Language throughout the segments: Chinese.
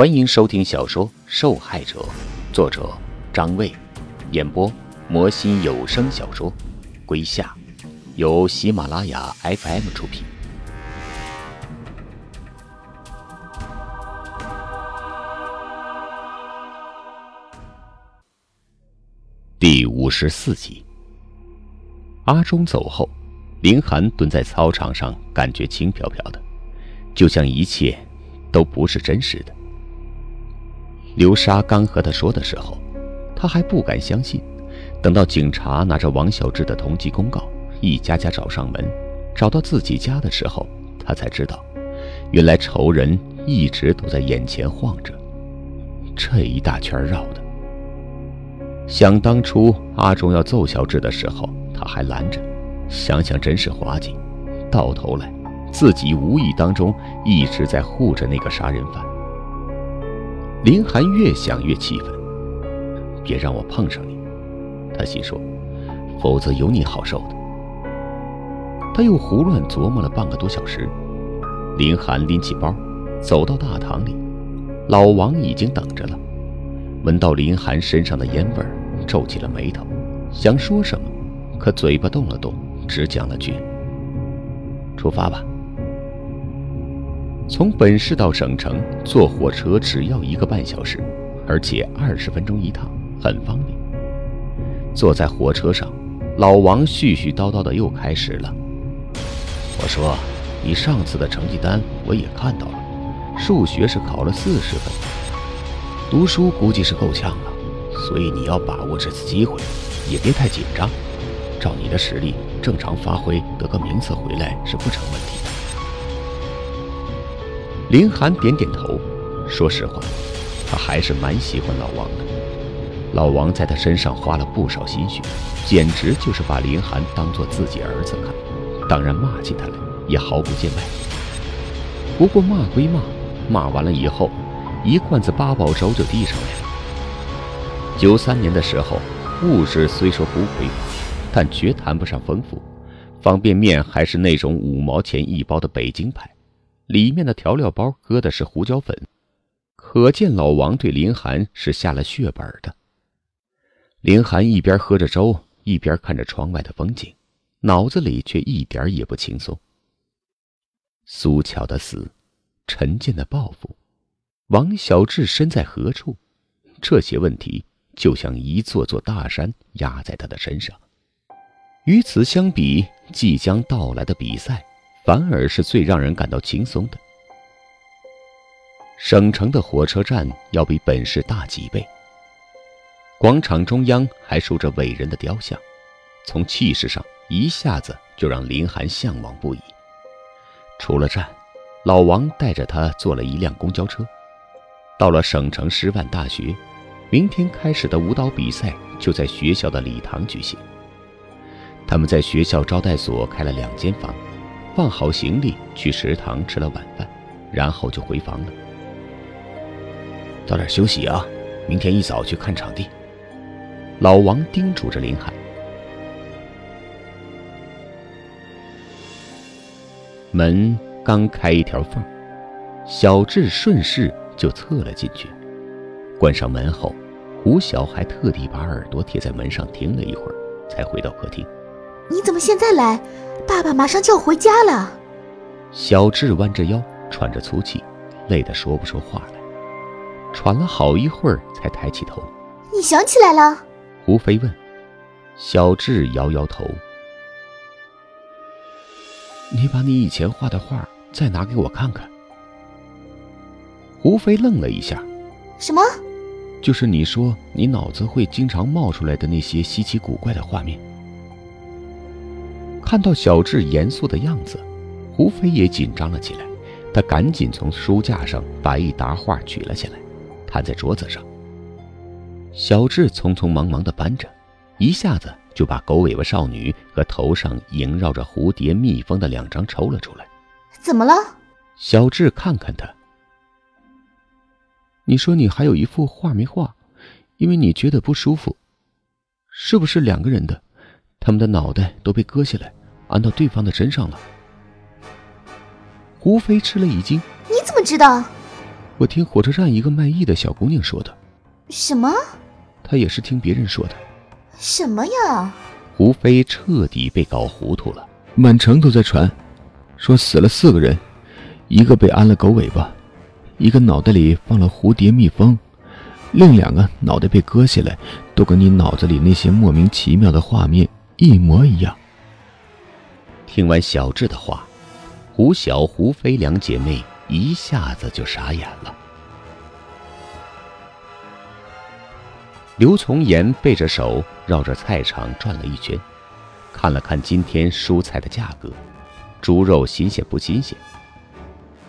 欢迎收听小说《受害者》，作者张卫，演播魔心有声小说《归夏》，由喜马拉雅 FM 出品。第五十四集，阿忠走后，林寒蹲在操场上，感觉轻飘飘的，就像一切都不是真实的。刘莎刚和他说的时候，他还不敢相信。等到警察拿着王小志的通缉公告，一家家找上门，找到自己家的时候，他才知道，原来仇人一直都在眼前晃着。这一大圈绕的。想当初阿忠要揍小志的时候，他还拦着，想想真是滑稽。到头来，自己无意当中一直在护着那个杀人犯。林寒越想越气愤，别让我碰上你，他心说，否则有你好受的。他又胡乱琢磨了半个多小时。林寒拎起包，走到大堂里，老王已经等着了。闻到林寒身上的烟味，皱起了眉头，想说什么，可嘴巴动了动，只讲了句：“出发吧。”从本市到省城坐火车只要一个半小时，而且二十分钟一趟，很方便。坐在火车上，老王絮絮叨叨的又开始了：“我说，你上次的成绩单我也看到了，数学是考了四十分，读书估计是够呛了，所以你要把握这次机会，也别太紧张。照你的实力，正常发挥得个名次回来是不成问题。”林寒点点头，说实话，他还是蛮喜欢老王的。老王在他身上花了不少心血，简直就是把林寒当做自己儿子看。当然骂起他来也毫不见外。不过骂归骂，骂完了以后，一罐子八宝粥就递上来了。九三年的时候，物质虽说不匮乏，但绝谈不上丰富。方便面还是那种五毛钱一包的北京牌。里面的调料包搁的是胡椒粉，可见老王对林寒是下了血本的。林寒一边喝着粥，一边看着窗外的风景，脑子里却一点也不轻松。苏巧的死，陈建的报复，王小志身在何处？这些问题就像一座座大山压在他的身上。与此相比，即将到来的比赛。反而是最让人感到轻松的。省城的火车站要比本市大几倍。广场中央还竖着伟人的雕像，从气势上一下子就让林寒向往不已。出了站，老王带着他坐了一辆公交车，到了省城师范大学。明天开始的舞蹈比赛就在学校的礼堂举行。他们在学校招待所开了两间房。放好行李，去食堂吃了晚饭，然后就回房了。早点休息啊，明天一早去看场地。老王叮嘱着林海。门刚开一条缝，小智顺势就侧了进去。关上门后，胡晓还特地把耳朵贴在门上听了一会儿，才回到客厅。你怎么现在来？爸爸马上就要回家了。小智弯着腰，喘着粗气，累得说不出话来，喘了好一会儿才抬起头。你想起来了？胡飞问。小智摇摇头。你把你以前画的画再拿给我看看。胡飞愣了一下。什么？就是你说你脑子会经常冒出来的那些稀奇古怪的画面。看到小智严肃的样子，胡飞也紧张了起来。他赶紧从书架上把一沓画取了下来，摊在桌子上。小智匆匆忙忙地搬着，一下子就把狗尾巴少女和头上萦绕着蝴蝶蜜蜂的两张抽了出来。怎么了？小智看看他。你说你还有一幅画没画，因为你觉得不舒服，是不是两个人的？他们的脑袋都被割下来。安到对方的身上了。胡飞吃了一惊：“你怎么知道？”我听火车站一个卖艺的小姑娘说的。什么？她也是听别人说的。什么呀？胡飞彻底被搞糊涂了。满城都在传，说死了四个人，一个被安了狗尾巴，一个脑袋里放了蝴蝶蜜蜂，另两个脑袋被割下来，都跟你脑子里那些莫名其妙的画面一模一样。听完小智的话，胡晓、胡飞两姐妹一下子就傻眼了。刘从言背着手绕着菜场转了一圈，看了看今天蔬菜的价格，猪肉新鲜不新鲜，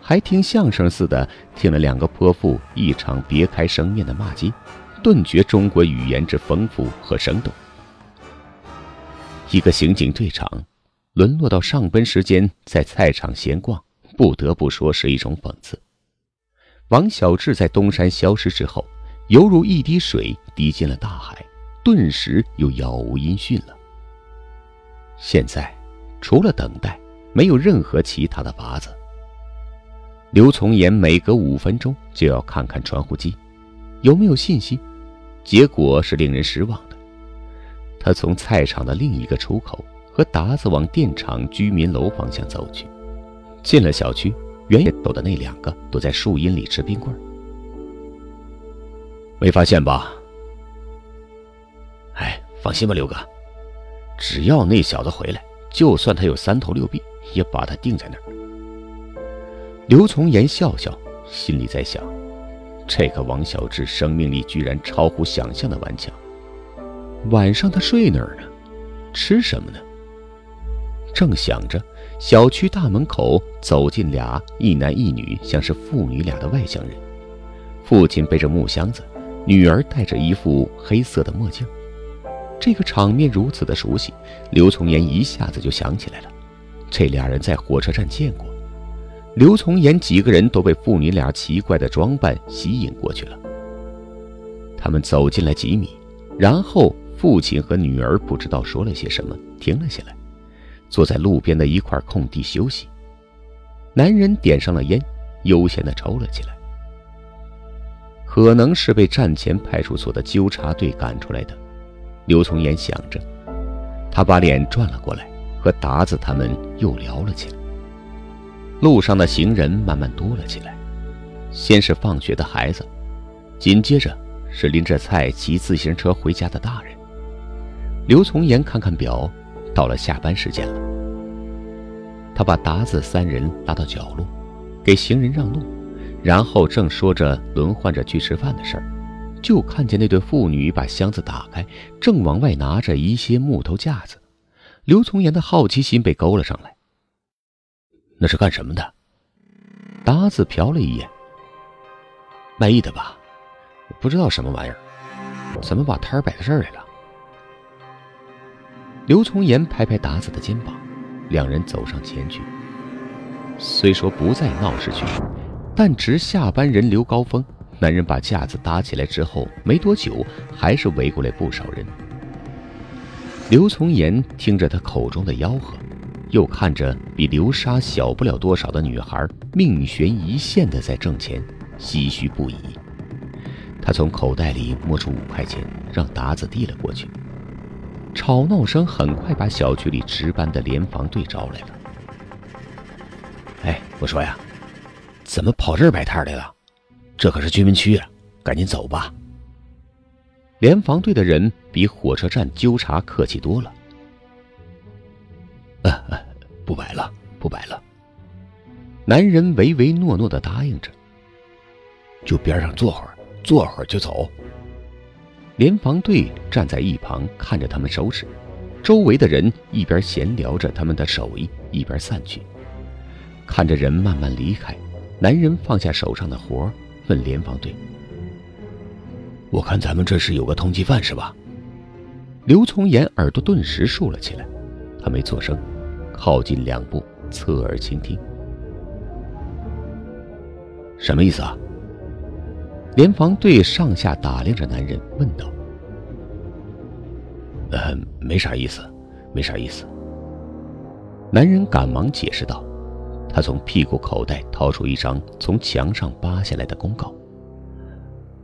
还听相声似的听了两个泼妇一场别开生面的骂街，顿觉中国语言之丰富和生动。一个刑警队长。沦落到上班时间在菜场闲逛，不得不说是一种讽刺。王小志在东山消失之后，犹如一滴水滴进了大海，顿时又杳无音讯了。现在，除了等待，没有任何其他的法子。刘从言每隔五分钟就要看看传呼机，有没有信息，结果是令人失望的。他从菜场的另一个出口。和达子往电厂居民楼方向走去，进了小区，远远走的那两个躲在树荫里吃冰棍没发现吧？哎，放心吧，刘哥，只要那小子回来，就算他有三头六臂，也把他定在那儿。刘从言笑笑，心里在想：这个王小志生命力居然超乎想象的顽强。晚上他睡哪儿呢？吃什么呢？正想着，小区大门口走进俩一男一女，像是父女俩的外乡人。父亲背着木箱子，女儿戴着一副黑色的墨镜。这个场面如此的熟悉，刘从言一下子就想起来了。这俩人在火车站见过。刘从言几个人都被父女俩奇怪的装扮吸引过去了。他们走进来几米，然后父亲和女儿不知道说了些什么，停了下来。坐在路边的一块空地休息，男人点上了烟，悠闲地抽了起来。可能是被站前派出所的纠察队赶出来的，刘从言想着，他把脸转了过来，和达子他们又聊了起来。路上的行人慢慢多了起来，先是放学的孩子，紧接着是拎着菜骑自行车回家的大人。刘从言看看表。到了下班时间了，他把达子三人拉到角落，给行人让路，然后正说着轮换着去吃饭的事儿，就看见那对父女把箱子打开，正往外拿着一些木头架子。刘从言的好奇心被勾了上来。那是干什么的？达子瞟了一眼，卖艺的吧？不知道什么玩意儿，怎么把摊儿摆在这儿来了？刘从言拍拍达子的肩膀，两人走上前去。虽说不在闹市区，但值下班人流高峰。男人把架子搭起来之后，没多久，还是围过来不少人。刘从言听着他口中的吆喝，又看着比流沙小不了多少的女孩命悬一线的在挣钱，唏嘘不已。他从口袋里摸出五块钱，让达子递了过去。吵闹声很快把小区里值班的联防队招来了。哎，我说呀，怎么跑这儿摆摊来了？这可是居民区啊，赶紧走吧。联防队的人比火车站纠察客气多了。呃，不摆了，不摆了。男人唯唯诺诺的答应着。就边上坐会儿，坐会儿就走。联防队站在一旁看着他们收拾，周围的人一边闲聊着他们的手艺，一边散去。看着人慢慢离开，男人放下手上的活问联防队：“我看咱们这是有个通缉犯是吧？”刘从言耳朵顿时竖了起来，他没做声，靠近两步，侧耳倾听。什么意思啊？联防队上下打量着男人，问道：“呃，没啥意思，没啥意思。”男人赶忙解释道：“他从屁股口袋掏出一张从墙上扒下来的公告。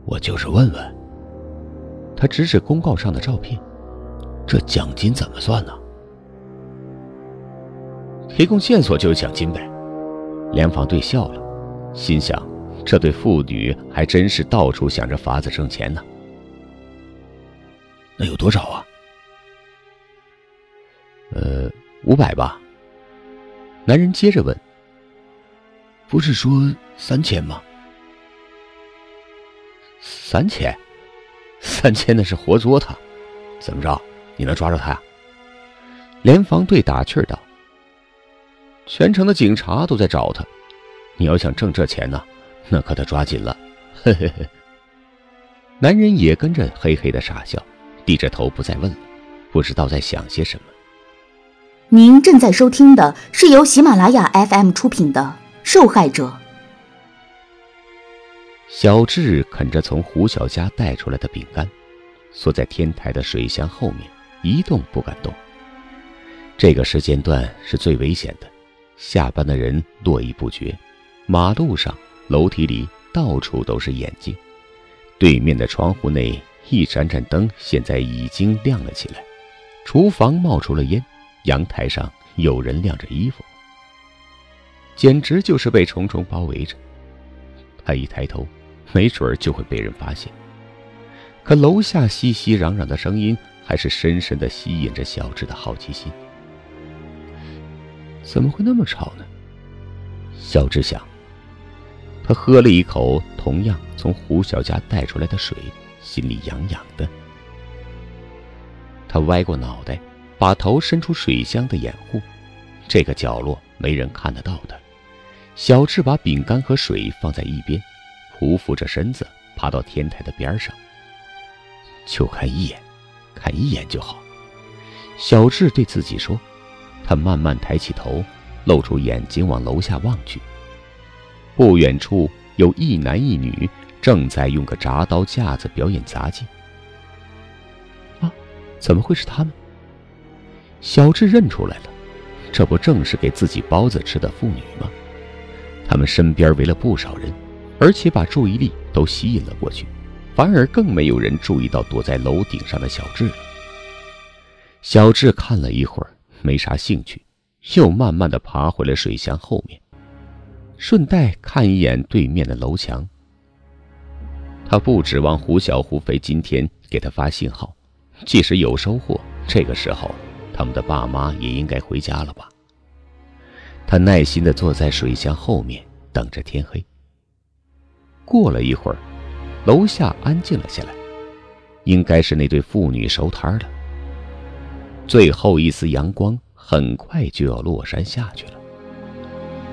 我就是问问。他指指公告上的照片，这奖金怎么算呢？提供线索就是奖金呗。联防队笑了，心想：这对父女还真是到处想着法子挣钱呢。那有多少啊？呃，五百吧。男人接着问：“不是说三千吗？”三千，三千那是活捉他。怎么着？你能抓住他呀？联防队打趣道：“全城的警察都在找他，你要想挣这钱呢，那可得抓紧了。”嘿嘿嘿。男人也跟着嘿嘿的傻笑，低着头不再问了，不知道在想些什么。您正在收听的是由喜马拉雅 FM 出品的《受害者》。小智啃着从胡小家带出来的饼干，缩在天台的水箱后面，一动不敢动。这个时间段是最危险的，下班的人络绎不绝，马路上、楼梯里到处都是眼睛。对面的窗户内一盏盏灯现在已经亮了起来，厨房冒出了烟。阳台上有人晾着衣服，简直就是被重重包围着。他一抬头，没准儿就会被人发现。可楼下熙熙攘攘的声音还是深深的吸引着小智的好奇心。怎么会那么吵呢？小智想。他喝了一口同样从胡小家带出来的水，心里痒痒的。他歪过脑袋。把头伸出水箱的掩护，这个角落没人看得到的。小智把饼干和水放在一边，匍匐着身子爬到天台的边上。就看一眼，看一眼就好。小智对自己说。他慢慢抬起头，露出眼睛往楼下望去。不远处有一男一女正在用个铡刀架子表演杂技。啊，怎么会是他们？小智认出来了，这不正是给自己包子吃的妇女吗？他们身边围了不少人，而且把注意力都吸引了过去，反而更没有人注意到躲在楼顶上的小智了。小智看了一会儿，没啥兴趣，又慢慢的爬回了水箱后面，顺带看一眼对面的楼墙。他不指望胡小胡飞今天给他发信号，即使有收获，这个时候。他们的爸妈也应该回家了吧？他耐心地坐在水箱后面，等着天黑。过了一会儿，楼下安静了下来，应该是那对父女收摊了。最后一丝阳光很快就要落山下去了。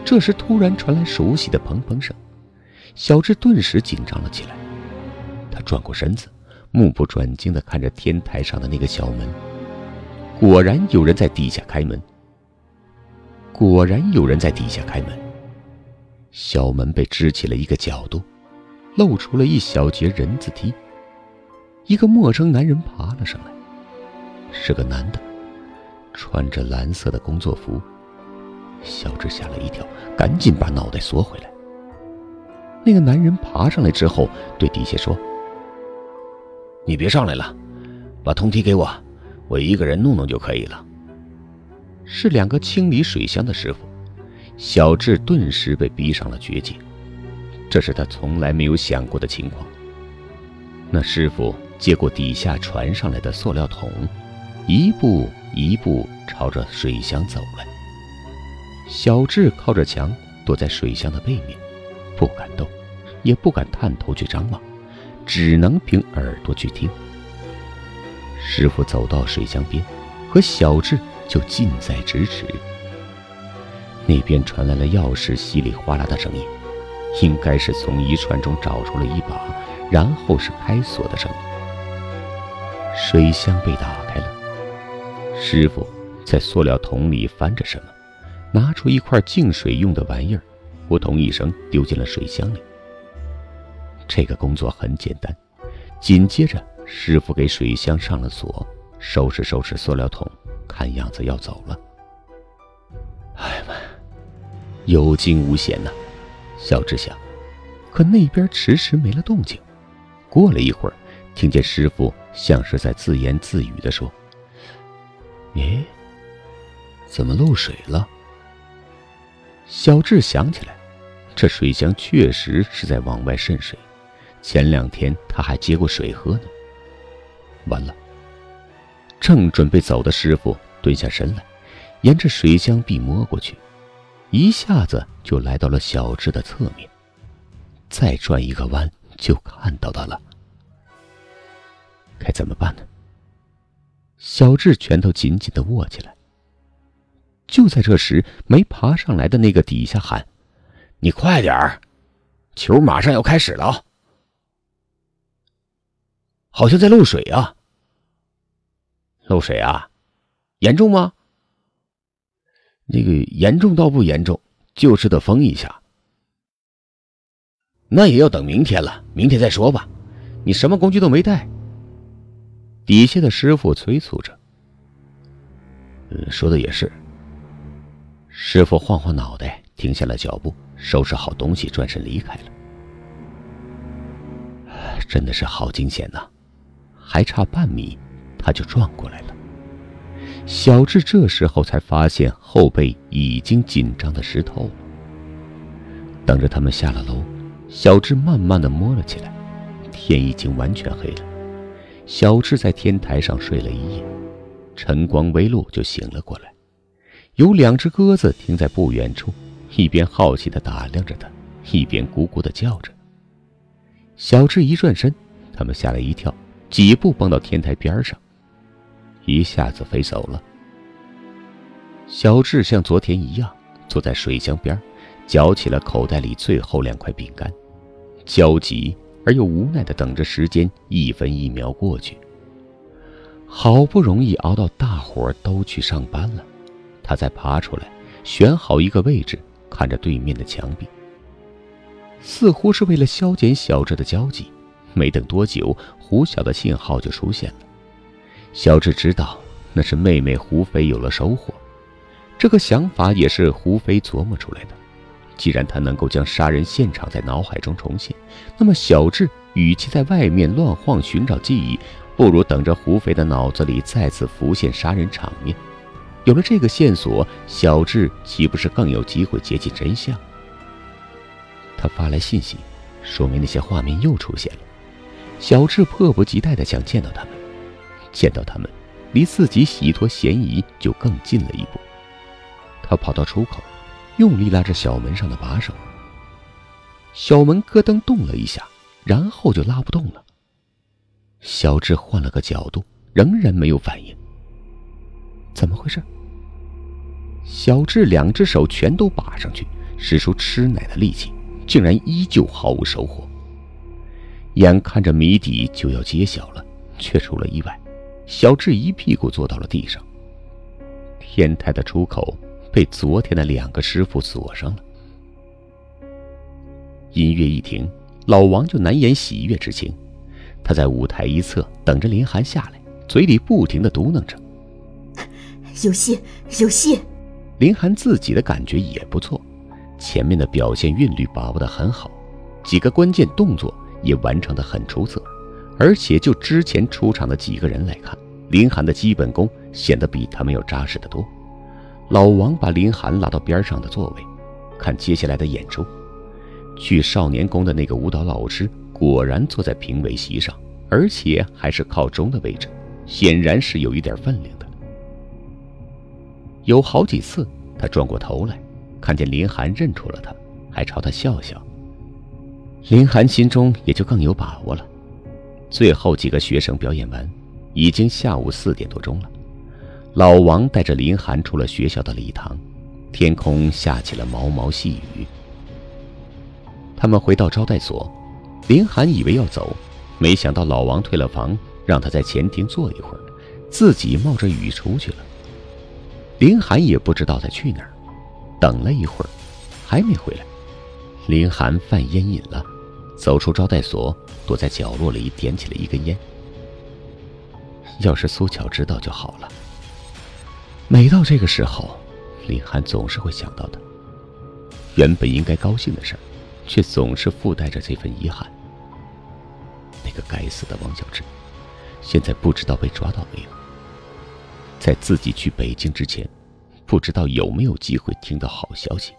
这时，突然传来熟悉的砰砰声，小智顿时紧张了起来。他转过身子，目不转睛地看着天台上的那个小门。果然有人在底下开门。果然有人在底下开门。小门被支起了一个角度，露出了一小截人字梯。一个陌生男人爬了上来，是个男的，穿着蓝色的工作服。小智吓了一跳，赶紧把脑袋缩回来。那个男人爬上来之后，对底下说：“你别上来了，把通梯给我。”我一个人弄弄就可以了。是两个清理水箱的师傅，小智顿时被逼上了绝境，这是他从来没有想过的情况。那师傅接过底下传上来的塑料桶，一步一步朝着水箱走来。小智靠着墙躲在水箱的背面，不敢动，也不敢探头去张望，只能凭耳朵去听。师傅走到水箱边，和小智就近在咫尺。那边传来了钥匙稀里哗啦的声音，应该是从一串中找出了一把，然后是开锁的声音。水箱被打开了，师傅在塑料桶里翻着什么，拿出一块净水用的玩意儿，扑通一声丢进了水箱里。这个工作很简单，紧接着。师傅给水箱上了锁，收拾收拾塑料桶，看样子要走了。哎呀妈！有惊无险呐。小智想，可那边迟迟没了动静。过了一会儿，听见师傅像是在自言自语的说：“诶，怎么漏水了？”小智想起来，这水箱确实是在往外渗水。前两天他还接过水喝呢。完了，正准备走的师傅蹲下身来，沿着水箱壁摸过去，一下子就来到了小智的侧面。再转一个弯，就看到他了。该怎么办呢？小智拳头紧紧的握起来。就在这时，没爬上来的那个底下喊：“你快点儿，球马上要开始了，好像在漏水啊！漏水啊，严重吗？那个严重倒不严重，就是得封一下。那也要等明天了，明天再说吧。你什么工具都没带。”底下的师傅催促着：“嗯，说的也是。”师傅晃晃脑袋，停下了脚步，收拾好东西，转身离开了。真的是好惊险呐！还差半米，他就撞过来了。小智这时候才发现后背已经紧张的湿透了。等着他们下了楼，小智慢慢的摸了起来。天已经完全黑了。小智在天台上睡了一夜，晨光微露就醒了过来。有两只鸽子停在不远处，一边好奇地打量着他，一边咕咕地叫着。小智一转身，他们吓了一跳，几步蹦到天台边上，一下子飞走了。小智像昨天一样坐在水箱边，嚼起了口袋里最后两块饼干，焦急而又无奈地等着时间一分一秒过去。好不容易熬到大伙都去上班了。他再爬出来，选好一个位置，看着对面的墙壁。似乎是为了消减小智的焦急，没等多久，胡晓的信号就出现了。小智知道那是妹妹胡飞有了收获。这个想法也是胡飞琢磨出来的。既然他能够将杀人现场在脑海中重现，那么小智与其在外面乱晃寻找记忆，不如等着胡飞的脑子里再次浮现杀人场面。有了这个线索，小智岂不是更有机会接近真相？他发来信息，说明那些画面又出现了。小智迫不及待地想见到他们，见到他们，离自己洗脱嫌疑就更近了一步。他跑到出口，用力拉着小门上的把手。小门咯噔动了一下，然后就拉不动了。小智换了个角度，仍然没有反应。怎么回事？小智两只手全都把上去，使出吃奶的力气，竟然依旧毫无收获。眼看着谜底就要揭晓了，却出了意外。小智一屁股坐到了地上。天台的出口被昨天的两个师傅锁上了。音乐一停，老王就难掩喜悦之情。他在舞台一侧等着林寒下来，嘴里不停的嘟囔着：“有戏，有戏。”林涵自己的感觉也不错，前面的表现韵律把握的很好，几个关键动作也完成的很出色，而且就之前出场的几个人来看，林涵的基本功显得比他们要扎实的多。老王把林涵拉到边上的座位，看接下来的演出。去少年宫的那个舞蹈老师果然坐在评委席上，而且还是靠中的位置，显然是有一点分量的。有好几次，他转过头来，看见林寒认出了他，还朝他笑笑。林寒心中也就更有把握了。最后几个学生表演完，已经下午四点多钟了。老王带着林寒出了学校的礼堂，天空下起了毛毛细雨。他们回到招待所，林寒以为要走，没想到老王退了房，让他在前厅坐一会儿，自己冒着雨出去了。林寒也不知道他去哪儿，等了一会儿，还没回来。林寒犯烟瘾了，走出招待所，躲在角落里点起了一根烟。要是苏巧知道就好了。每到这个时候，林寒总是会想到的。原本应该高兴的事，却总是附带着这份遗憾。那个该死的王小志，现在不知道被抓到没有。在自己去北京之前，不知道有没有机会听到好消息。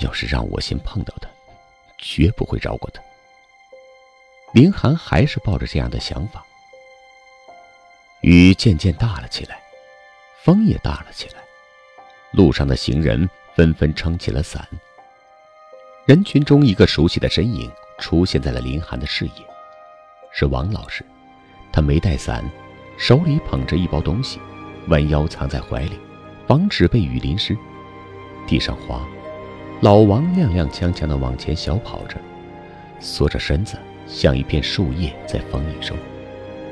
要是让我先碰到他，绝不会饶过他。林寒还是抱着这样的想法。雨渐渐大了起来，风也大了起来，路上的行人纷纷撑起了伞。人群中，一个熟悉的身影出现在了林寒的视野，是王老师。他没带伞，手里捧着一包东西，弯腰藏在怀里，防止被雨淋湿。地上滑，老王踉踉跄跄地往前小跑着，缩着身子，像一片树叶在风雨中。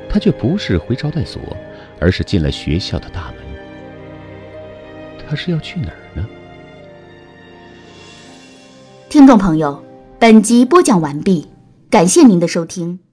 他却不是回招待所，而是进了学校的大门。他是要去哪儿呢？听众朋友，本集播讲完毕，感谢您的收听。